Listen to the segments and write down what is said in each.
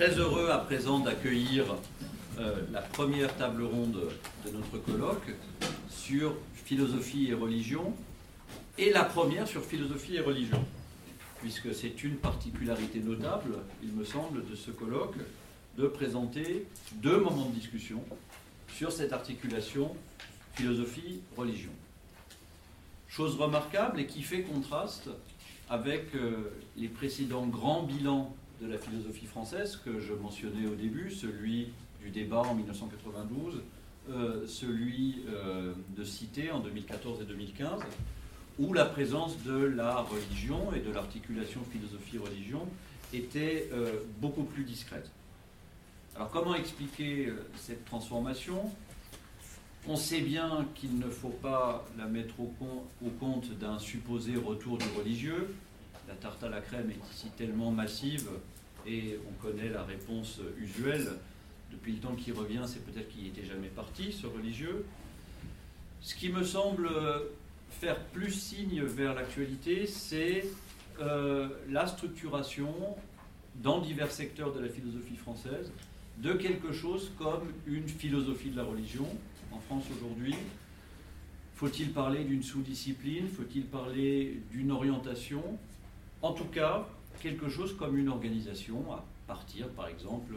Très heureux à présent d'accueillir euh, la première table ronde de notre colloque sur philosophie et religion, et la première sur philosophie et religion, puisque c'est une particularité notable, il me semble, de ce colloque, de présenter deux moments de discussion sur cette articulation philosophie-religion. Chose remarquable et qui fait contraste avec euh, les précédents grands bilans de la philosophie française que je mentionnais au début, celui du débat en 1992, euh, celui euh, de Cité en 2014 et 2015, où la présence de la religion et de l'articulation philosophie-religion était beaucoup plus discrète. Alors comment expliquer cette transformation? On sait bien qu'il ne faut pas la mettre au, compte d'un supposé retour du religieux. La tarte à la crème est ici tellement massive et on connaît la réponse usuelle. Depuis le temps qu'il revient, c'est peut-être qu'il n'était jamais parti, ce religieux. Ce qui me semble faire plus signe vers l'actualité, c'est euh, la structuration dans divers secteurs de la philosophie française de quelque chose comme une philosophie de la religion, en France aujourd'hui Faut-il parler d'une sous-discipline? Faut-il parler d'une orientation? En tout cas, quelque chose comme une organisation, à partir par exemple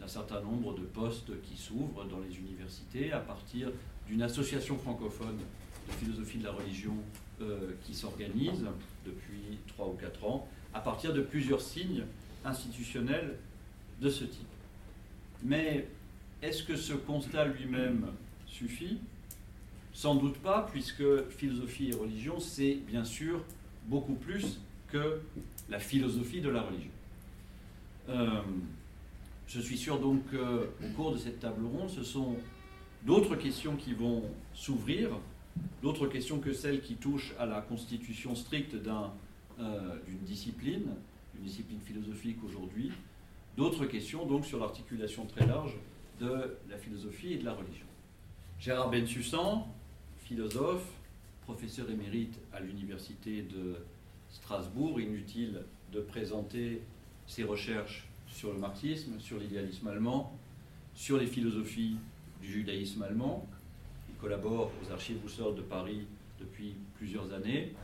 d'un certain nombre de postes qui s'ouvrent dans les universités, à partir d'une association francophone de philosophie de la religion euh, qui s'organise depuis 3 ou 4 ans, à partir de plusieurs signes institutionnels de ce type. Mais est-ce que ce constat lui-même suffit? Sans doute pas, puisque philosophie et religion, c'est bien sûr beaucoup plus que la philosophie de la religion. Euh, je suis sûr donc qu'au cours de cette table ronde, ce sont d'autres questions qui vont s'ouvrir, d'autres questions que celles qui touchent à la constitution stricte euh, d'une discipline, une discipline philosophique aujourd'hui, d'autres questions donc sur l'articulation très large de la philosophie et de la religion. Gérard Bensussan, philosophe, professeur émérite à l'université de Strasbourg, inutile de présenter ses recherches sur le marxisme, sur l'idéalisme allemand, sur les philosophies du judaïsme allemand. Il collabore aux archives Boussole de Paris depuis plusieurs années.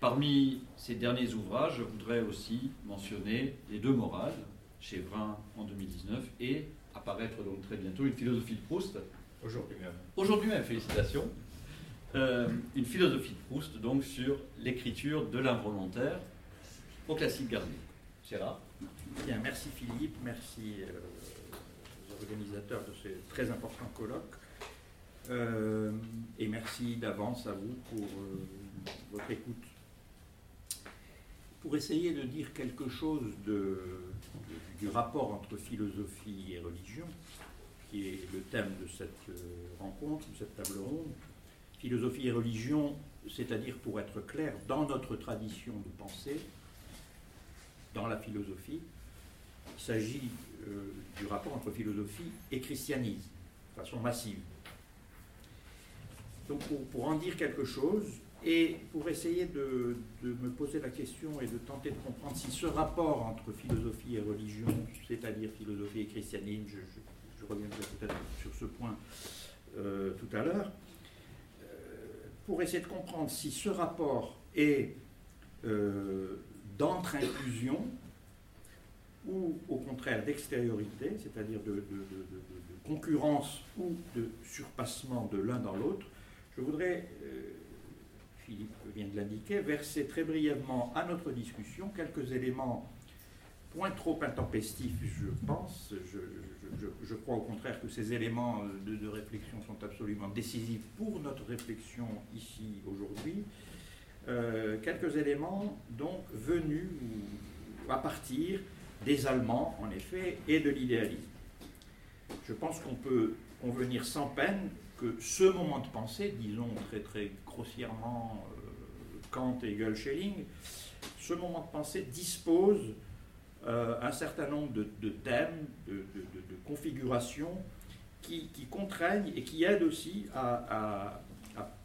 Parmi ses derniers ouvrages, je voudrais aussi mentionner Les deux morales, chez Vrin en 2019, et apparaître donc très bientôt une philosophie de Proust, Aujourd'hui même. Aujourd'hui même, félicitations. Euh, une philosophie de Proust, donc, sur l'écriture de l'involontaire au classique Garnier. Gérard Bien, merci Philippe, merci euh, aux organisateurs de ce très important colloque. Euh, et merci d'avance à vous pour votre écoute. Pour essayer de dire quelque chose du rapport entre philosophie et religion, qui est le thème de cette rencontre, de cette table ronde. Philosophie et religion, c'est-à-dire pour être clair, dans notre tradition de pensée, dans la philosophie, il s'agit euh, du rapport entre philosophie et christianisme, de façon massive. Donc pour, en dire quelque chose, et pour essayer de, me poser la question et de tenter de comprendre si ce rapport entre philosophie et religion, c'est-à-dire philosophie et christianisme, je, reviendrai peut-être sur ce point euh, tout à l'heure, pour essayer de comprendre si ce rapport est euh, d'entre-inclusion ou au contraire d'extériorité, c'est-à-dire de, concurrence ou de surpassement de l'un dans l'autre, je voudrais, Philippe vient de l'indiquer, verser très brièvement à notre discussion quelques éléments point trop intempestifs, je pense. Je, crois au contraire que ces éléments de, réflexion sont absolument décisifs pour notre réflexion ici aujourd'hui. Euh, quelques éléments donc venus à partir des Allemands, en effet, et de l'idéalisme. Je pense qu'on peut convenir sans peine que ce moment de pensée, disons très très grossièrement euh, Kant, Hegel, Schelling, ce moment de pensée dispose euh, un certain nombre de, thèmes, de, configurations qui, contraignent et qui aident aussi à,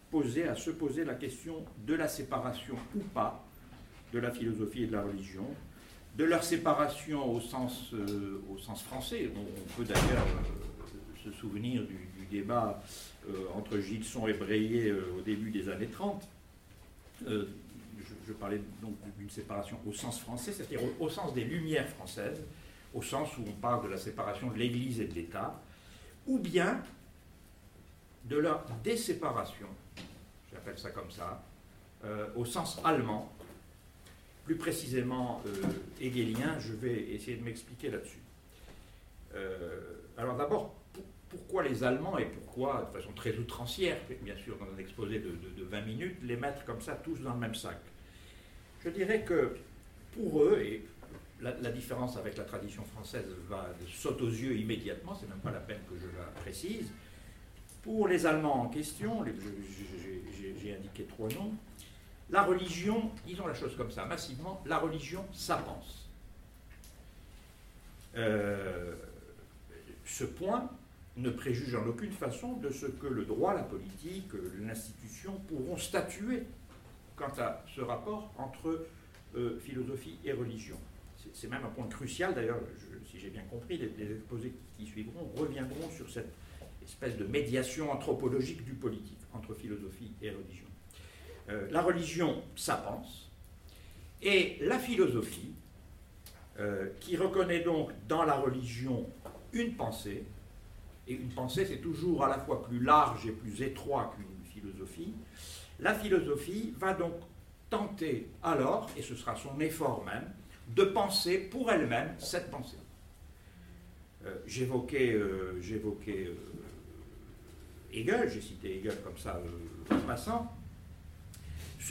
poser, à se poser la question de la séparation ou pas de la philosophie et de la religion, de leur séparation au sens, euh, français. On, peut d'ailleurs se souvenir du, débat entre Gilson et Breillet au début des années 30. Je, parlais donc d'une séparation au sens français, c'est-à-dire au sens des Lumières françaises, au sens où on parle de la séparation de l'Église et de l'État, ou bien de leur déséparation, j'appelle ça comme ça, euh, au sens allemand, plus précisément euh, hegelien, je vais essayer de m'expliquer là-dessus. Euh, alors d'abord, pourquoi les Allemands et pourquoi, de façon très outrancière, bien sûr, dans un exposé de, de 20 minutes, les mettre comme ça tous dans le même sac? Je dirais que pour eux, et la, différence avec la tradition française va saute aux yeux immédiatement, c'est même pas la peine que je la précise. Pour les Allemands en question, j'ai indiqué trois noms, la religion, disons la chose comme ça, massivement, la religion, ça pense. Euh, ce point ne préjuge en aucune façon de ce que le droit, la politique, l'institution pourront statuer quant à ce rapport entre euh, philosophie et religion c'est même un point crucial, d'ailleurs, si j'ai bien compris, les, exposés qui suivront reviendront sur cette espèce de médiation anthropologique du politique entre philosophie et religion. Euh, la religion, ça pense, et la philosophie, euh, qui reconnaît donc dans la religion une pensée, et une pensée c'est toujours à la fois plus large et plus étroit qu'une philosophie, la philosophie va donc tenter alors, et ce sera son effort même, de penser pour elle-même cette pensée. Euh, j'évoquais euh, j'évoquais euh, Hegel, j'ai cité Hegel comme ça en passant,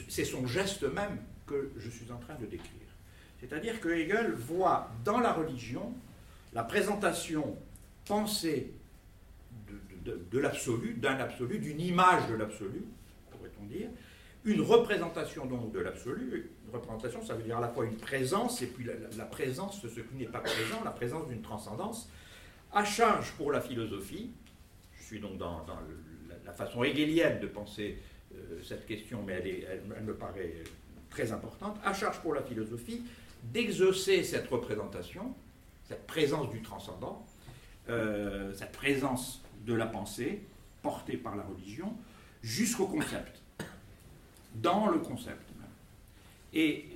c'est son geste même que je suis en train de décrire. C'est-à-dire que Hegel voit dans la religion la présentation pensée de l'absolu, d'un absolu, d'une image de l'absolu, pourrait-on dire, une représentation donc de l'absolu, représentation, ça veut dire à la fois une présence et puis la, présence de ce qui n'est pas présent, la présence d'une transcendance, à charge pour la philosophie, je suis donc dans, la, façon hegelienne de penser euh, cette question, mais elle, elle, me paraît très importante, à charge pour la philosophie d'exaucer cette représentation, cette présence du transcendant, euh, cette présence de la pensée portée par la religion, jusqu'au concept, dans le concept et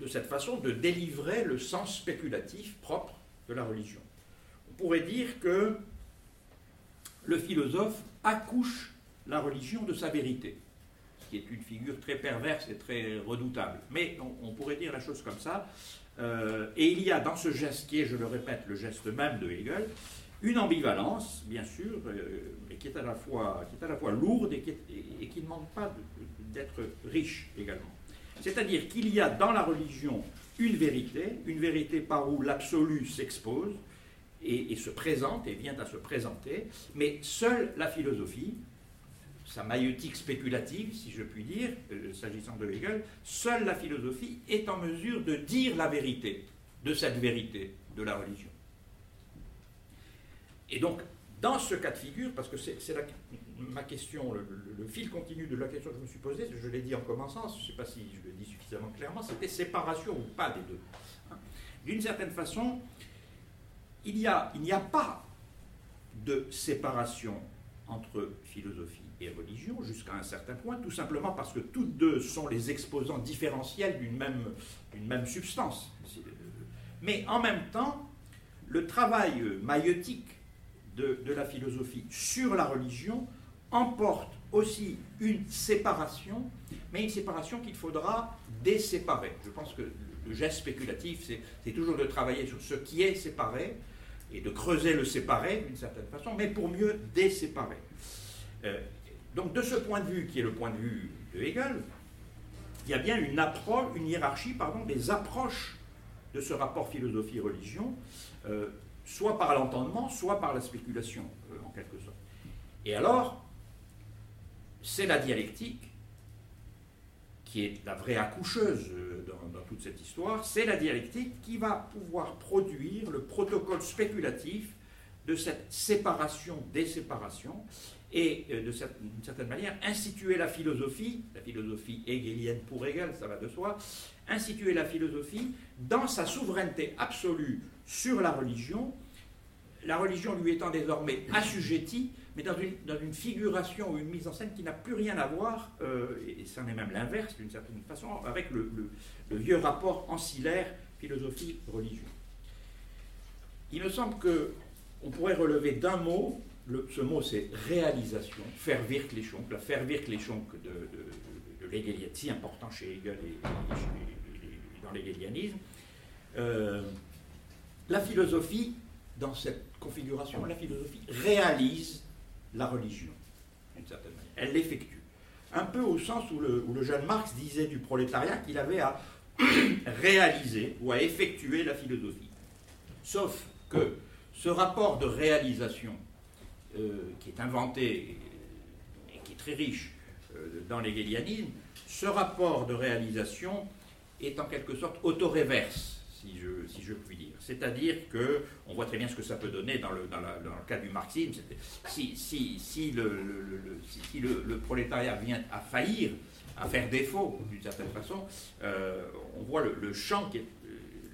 de cette façon de délivrer le sens spéculatif propre de la religion. On pourrait dire que le philosophe accouche la religion de sa vérité, ce qui est une figure très perverse et très redoutable. Mais on, pourrait dire la chose comme ça. Euh, et il y a dans ce geste qui est, je le répète, le geste même de Hegel, une ambivalence, bien sûr, euh, mais qui est à la fois, lourde et qui, et qui ne manque pas d'être riche également. C'est-à-dire qu'il y a dans la religion une vérité, une vérité par où l'absolu s'expose et, se présente et vient à se présenter, mais seule la philosophie, sa maïotique spéculative, si je puis dire, euh, s'agissant de Hegel, seule la philosophie est en mesure de dire la vérité de cette vérité de la religion. Et donc, dans ce cas de figure, parce que c'est ma question, le, fil continu de la question que je me suis posée, je l'ai dit en commençant, je ne sais pas si je le dis suffisamment clairement, c'était séparation ou pas des deux. Hein. D'une certaine façon, il n'y a, pas de séparation entre philosophie et religion jusqu'à un certain point, tout simplement parce que toutes deux sont les exposants différentiels d'une même, même substance. Mais en même temps, le travail maïotique de, la philosophie sur la religion emporte aussi une séparation, mais une séparation qu'il faudra déséparer. Je pense que le geste spéculatif, c'est toujours de travailler sur ce qui est séparé et de creuser le séparé d'une certaine façon, mais pour mieux déséparer. Euh, donc de ce point de vue, qui est le point de vue de Hegel, il y a bien une approche, une hiérarchie pardon, des approches de ce rapport philosophie-religion. Euh, soit par l'entendement, soit par la spéculation, euh, en quelque sorte. Et alors, c'est la dialectique qui est la vraie accoucheuse euh, dans, toute cette histoire, c'est la dialectique qui va pouvoir produire le protocole spéculatif de cette séparation des séparations et euh, d'une certaine manière instituer la philosophie, la philosophie hegelienne pour Hegel, ça va de soi, instituer la philosophie dans sa souveraineté absolue sur la religion, la religion lui étant désormais assujettie, mais dans une, dans une figuration ou une mise en scène qui n'a plus rien à voir, euh, et c'en est même l'inverse d'une certaine façon, avec le, le vieux rapport ancillaire philosophie-religion. Il me semble que on pourrait relever d'un mot, ce mot c'est réalisation, faire Verklichung, la faire de, de, de, de si important chez Hegel et, dans l'hegelianisme. Euh, la philosophie, dans cette configuration, la philosophie réalise la religion, d'une certaine manière. Elle l'effectue. Un peu au sens où le, jeune Marx disait du prolétariat qu'il avait à réaliser ou à effectuer la philosophie. Sauf que ce rapport de réalisation euh, qui est inventé et qui est très riche euh, dans l'hegelianisme, ce rapport de réalisation est en quelque sorte autoréverse, si je, puis dire. C'est-à-dire que, on voit très bien ce que ça peut donner dans le, cas du marxisme, si, le, prolétariat vient à faillir, à faire défaut d'une certaine façon, euh, on voit le, champ qui est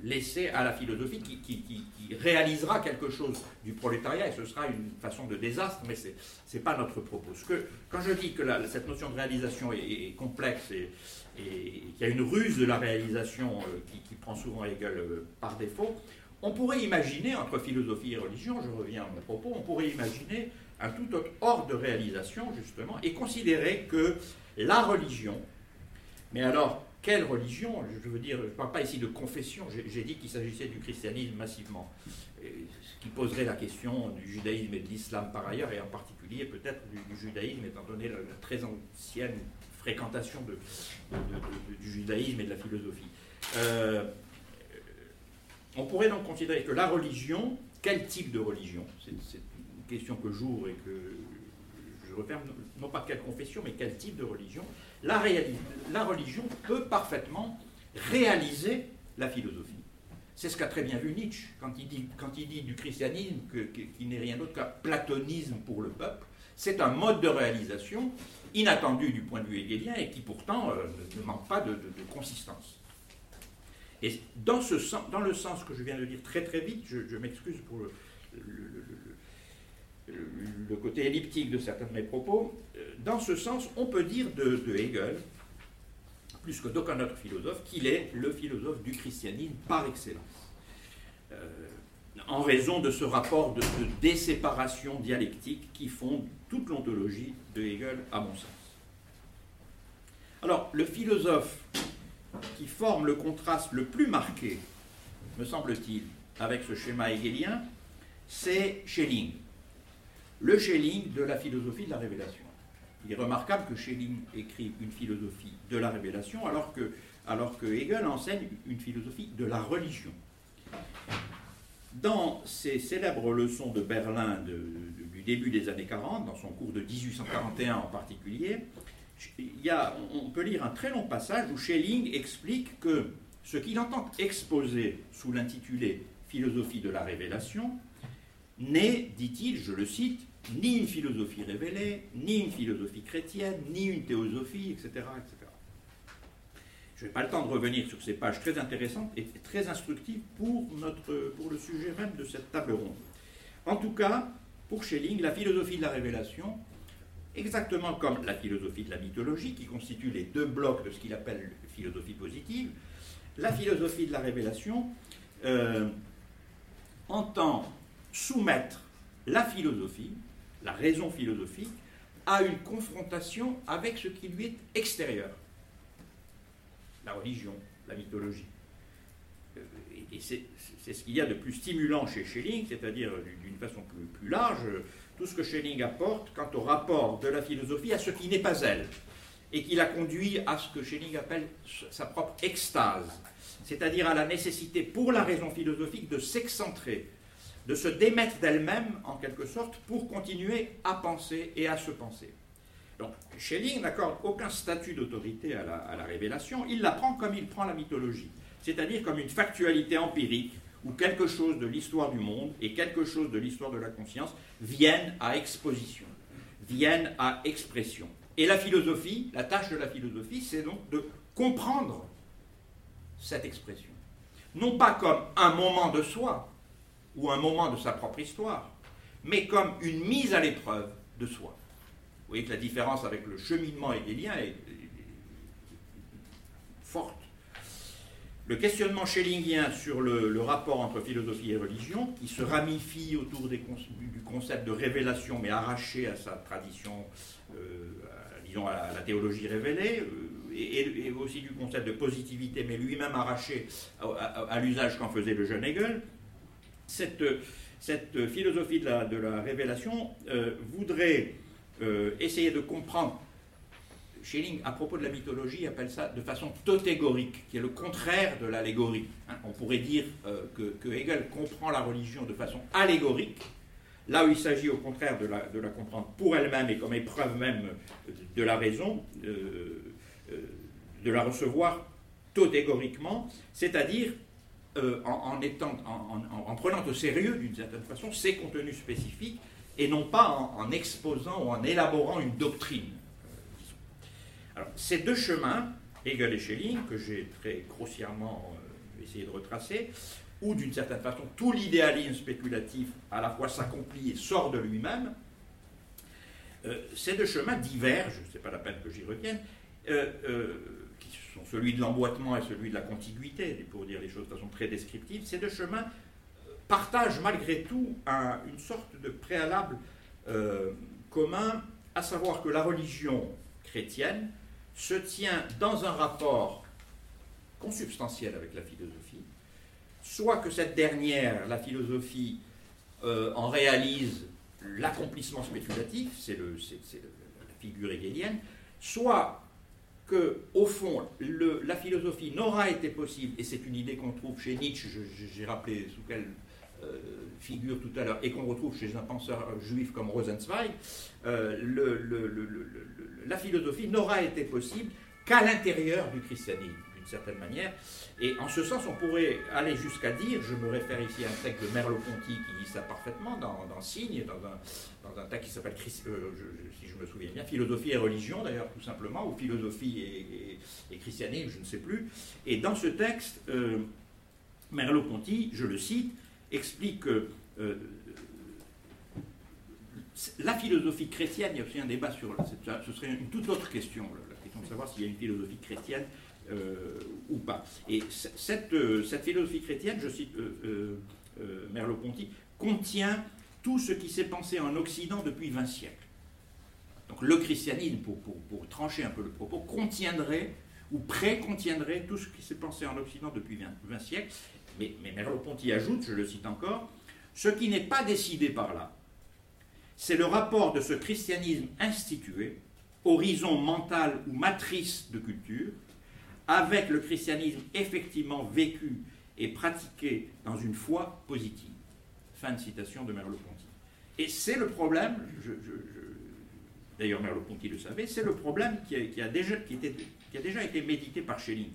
laissé à la philosophie qui, réalisera quelque chose du prolétariat et ce sera une façon de désastre, mais ce n'est pas notre propos. Quand je dis que cette notion de réalisation est, complexe et, et qu'il y a une ruse de la réalisation euh, qui, prend souvent Hegel euh, par défaut, on pourrait imaginer, entre philosophie et religion, je reviens à mon propos, on pourrait imaginer un tout autre ordre de réalisation, justement, et considérer que la religion, mais alors quelle religion Je veux dire, je ne parle pas ici de confession, j'ai dit qu'il s'agissait du christianisme massivement, ce qui poserait la question du judaïsme et de l'islam par ailleurs, et en particulier peut-être du, judaïsme, étant donné la, très ancienne fréquentation de, du judaïsme et de la philosophie. Euh, on pourrait donc considérer que la religion, quel type de religion? C'est une question que j'ouvre et que je referme, non pas quelle confession, mais quel type de religion la, religion peut parfaitement réaliser la philosophie. C'est ce qu'a très bien vu Nietzsche quand il dit, quand il dit du christianisme qui n'est rien d'autre qu'un platonisme pour le peuple. C'est un mode de réalisation inattendu du point de vue hegelien et qui pourtant euh, ne manque pas de, consistance. Et dans, ce sens, dans le sens que je viens de dire très très vite, je, m'excuse pour le, côté elliptique de certains de mes propos, euh, dans ce sens, on peut dire de, Hegel, plus que d'aucun autre philosophe, qu'il est le philosophe du christianisme par excellence. Euh, en raison de ce rapport de, de déséparation dialectique qui fonde toute l'ontologie de Hegel, à mon sens. Alors, le philosophe qui forme le contraste le plus marqué, me semble-t-il, avec ce schéma hegelien, c'est Schelling le Schelling de la philosophie de la révélation. Il est remarquable que Schelling écrit une philosophie de la révélation alors que, Hegel enseigne une philosophie de la religion. Dans ses célèbres leçons de Berlin du début des années 40, dans son cours de 1841 en particulier, il y a, on peut lire un très long passage où Schelling explique que ce qu'il entend exposer sous l'intitulé Philosophie de la révélation n'est, dit-il, je le cite, ni une philosophie révélée, ni une philosophie chrétienne, ni une théosophie, etc. etc. Je n'ai pas le temps de revenir sur ces pages très intéressantes et très instructives pour, notre, pour le sujet même de cette table ronde. En tout cas, pour Schelling, la philosophie de la révélation, exactement comme la philosophie de la mythologie, qui constitue les deux blocs de ce qu'il appelle philosophie positive, la philosophie de la révélation euh, entend soumettre la philosophie, la raison philosophique, à une confrontation avec ce qui lui est extérieur. La religion, la mythologie. Euh, et c'est ce qu'il y a de plus stimulant chez Schelling, c'est-à-dire d'une façon plus, large, tout ce que Schelling apporte quant au rapport de la philosophie à ce qui n'est pas elle, et qui la conduit à ce que Schelling appelle sa propre extase, c'est-à-dire à la nécessité pour la raison philosophique de s'excentrer de se démettre d'elle-même, en quelque sorte, pour continuer à penser et à se penser. Donc, Schelling n'accorde aucun statut d'autorité à la, révélation, il la prend comme il prend la mythologie, c'est-à-dire comme une factualité empirique où quelque chose de l'histoire du monde et quelque chose de l'histoire de la conscience viennent à exposition, viennent à expression. Et la philosophie, la tâche de la philosophie, c'est donc de comprendre cette expression. Non pas comme un moment de soi ou un moment de sa propre histoire, mais comme une mise à l'épreuve de soi. Vous voyez que la différence avec le cheminement hegelien est forte. Le questionnement schellingien sur le, rapport entre philosophie et religion, qui se ramifie autour du concept de révélation, mais arraché à sa tradition, euh, disons à la, théologie révélée, euh, et, aussi du concept de positivité, mais lui-même arraché à, l'usage qu'en faisait le jeune Hegel, cette, philosophie de la, révélation euh, voudrait essayer de comprendre. Schelling, à propos de la mythologie, appelle ça de façon totégorique, qui est le contraire de l'allégorie. Hein. on pourrait dire euh, que, Hegel comprend la religion de façon allégorique, là où il s'agit au contraire de la, comprendre pour elle-même et comme épreuve même de la raison, de la recevoir totégoriquement, c'est-à-dire en, prenant au sérieux, d'une certaine façon, ses contenus spécifiques et non pas en, exposant ou en élaborant une doctrine. Alors, ces deux chemins, Hegel et Schelling, que j'ai très grossièrement euh, essayé de retracer, où d'une certaine façon tout l'idéalisme spéculatif à la fois s'accomplit et sort de lui-même, euh, ces deux chemins divergent, ce n'est pas la peine que j'y revienne, euh, qui sont celui de l'emboîtement et celui de la contiguïté, pour dire les choses de façon très descriptive, ces deux chemins partage malgré tout une sorte de préalable commun, à savoir que la religion chrétienne se tient dans un rapport consubstantiel avec la philosophie, soit que cette dernière, la philosophie, euh, en réalise l'accomplissement spéculatif, c'est la figure hegelienne, soit que, au fond, la philosophie n'aura été possible, et c'est une idée qu'on trouve chez Nietzsche, j'ai rappelé sous quelle figure tout à l'heure et qu'on retrouve chez un penseur juif comme Rosenzweig, euh, la philosophie n'aura été possible qu'à l'intérieur du christianisme, d'une certaine manière. Et en ce sens, on pourrait aller jusqu'à dire, je me réfère ici à un texte de Merleau-Ponty qui dit ça parfaitement, dans, Signe, dans un, dans un texte qui s'appelle, euh, si je me souviens bien, Philosophie et religion, d'ailleurs, tout simplement, ou Philosophie et, christianisme, je ne sais plus. Et dans ce texte, Merleau-Ponty, je le cite, explique que euh, la philosophie chrétienne, il y a aussi un débat sur. Ce serait une toute autre question, la question de savoir s'il y a une philosophie chrétienne euh, ou pas. Et cette, euh, cette, philosophie chrétienne, je cite Merleau-Ponty, contient tout ce qui s'est pensé en Occident depuis 20 siècles. Donc le christianisme, pour trancher un peu le propos, contiendrait ou pré-contiendrait tout ce qui s'est pensé en Occident depuis 20, 20 siècles, mais, Merleau-Ponty ajoute, je le cite encore, ce qui n'est pas décidé par là, c'est le rapport de ce christianisme institué, horizon mental ou matrice de culture, avec le christianisme effectivement vécu et pratiqué dans une foi positive. Fin de citation de Merleau-Ponty. Et c'est le problème, d'ailleurs Merleau-Ponty le savait, c'est le problème qui a déjà été médité par Schelling.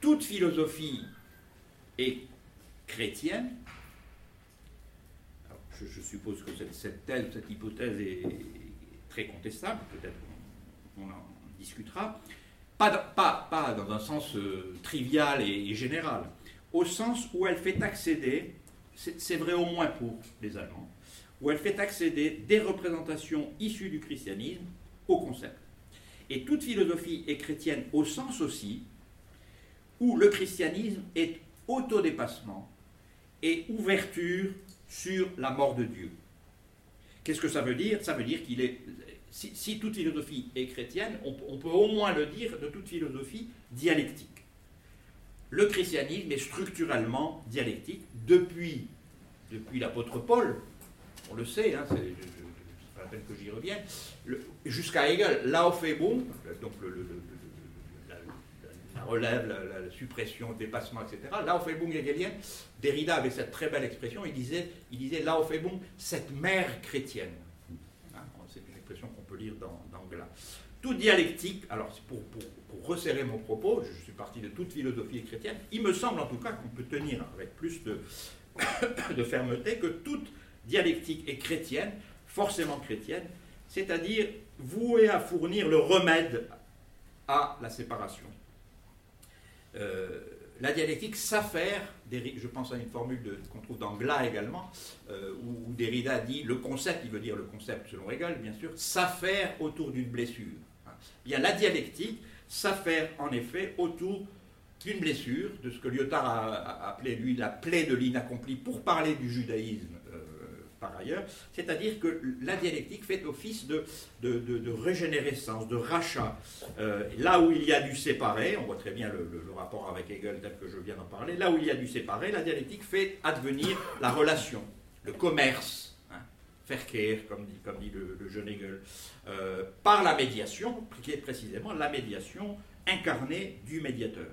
Toute philosophie et chrétienne. je, suppose que cette, telle, cette hypothèse est très contestable, peut-être on, en discutera. Pas, dans un sens euh, trivial et, général, au sens où elle fait accéder, c'est vrai au moins pour les Allemands, où elle fait accéder des représentations issues du christianisme au concept. Et toute philosophie est chrétienne au sens aussi où le christianisme est autodépassement et ouverture sur la mort de Dieu. Qu'est-ce que ça veut dire? Ça veut dire qu'il est. Si, toute philosophie est chrétienne, on, peut au moins le dire de toute philosophie dialectique. Le christianisme est structurellement dialectique depuis, depuis l'apôtre Paul, on le sait, hein, c'est pas la peine que j'y revienne, jusqu'à Hegel, Laofebung, donc le, relève, la, suppression, dépassement, etc. Là, au Febung hegelien, Derrida avait cette très belle expression, il disait, il disait là, au Febung, cette mère chrétienne. Hein, c'est une expression qu'on peut lire dans, dans. Toute dialectique, alors pour, resserrer mon propos, je suis parti de toute philosophie chrétienne, il me semble en tout cas qu'on peut tenir avec plus de, de fermeté que toute dialectique est chrétienne, forcément chrétienne, c'est-à-dire voué à fournir le remède à la séparation. Euh, la dialectique s'affaire, je pense à une formule qu'on trouve dans Glas également, euh, où, Derrida dit le concept, il veut dire le concept selon Hegel, bien sûr, s'affaire autour d'une blessure. Hein. Bien, la dialectique s'affaire en effet autour d'une blessure, de ce que Lyotard a, appelé, lui, la plaie de l'inaccompli, pour parler du judaïsme par ailleurs, c'est-à-dire que la dialectique fait office de, de, régénérescence, de rachat. Euh, là où il y a du séparé, on voit très bien le, rapport avec Hegel tel que je viens d'en parler, là où il y a du séparé, la dialectique fait advenir la relation, le commerce, hein, Verkehr, comme dit, comme dit le, jeune Hegel, euh, par la médiation, qui est précisément la médiation incarnée du médiateur.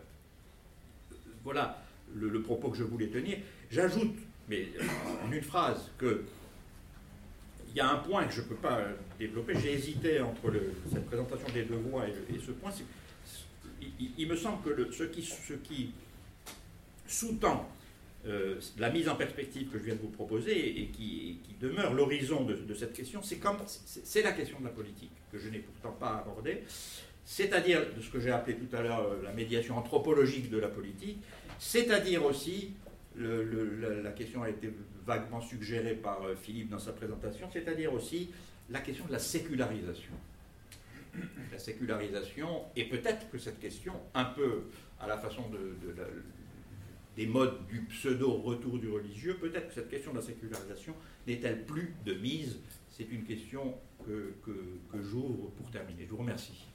Voilà le, le propos que je voulais tenir. J'ajoute mais en une phrase, que il y a un point que je ne peux pas développer. J'ai hésité entre cette présentation des deux voix et, ce point. Il, me semble que ce qui, sous-tend euh, la mise en perspective que je viens de vous proposer et, qui, demeure l'horizon de, cette question, c'est la question de la politique, que je n'ai pourtant pas abordée, c'est-à-dire de ce que j'ai appelé tout à l'heure euh, la médiation anthropologique de la politique, c'est-à-dire aussi la, question a été vaguement suggérée par euh, Philippe dans sa présentation, c'est-à-dire aussi la question de la sécularisation. La sécularisation, et peut-être que cette question, un peu à la façon de, des modes du pseudo-retour du religieux, peut-être que cette question de la sécularisation n'est-elle plus de mise? C'est une question que, que, que j'ouvre pour terminer. Je vous remercie.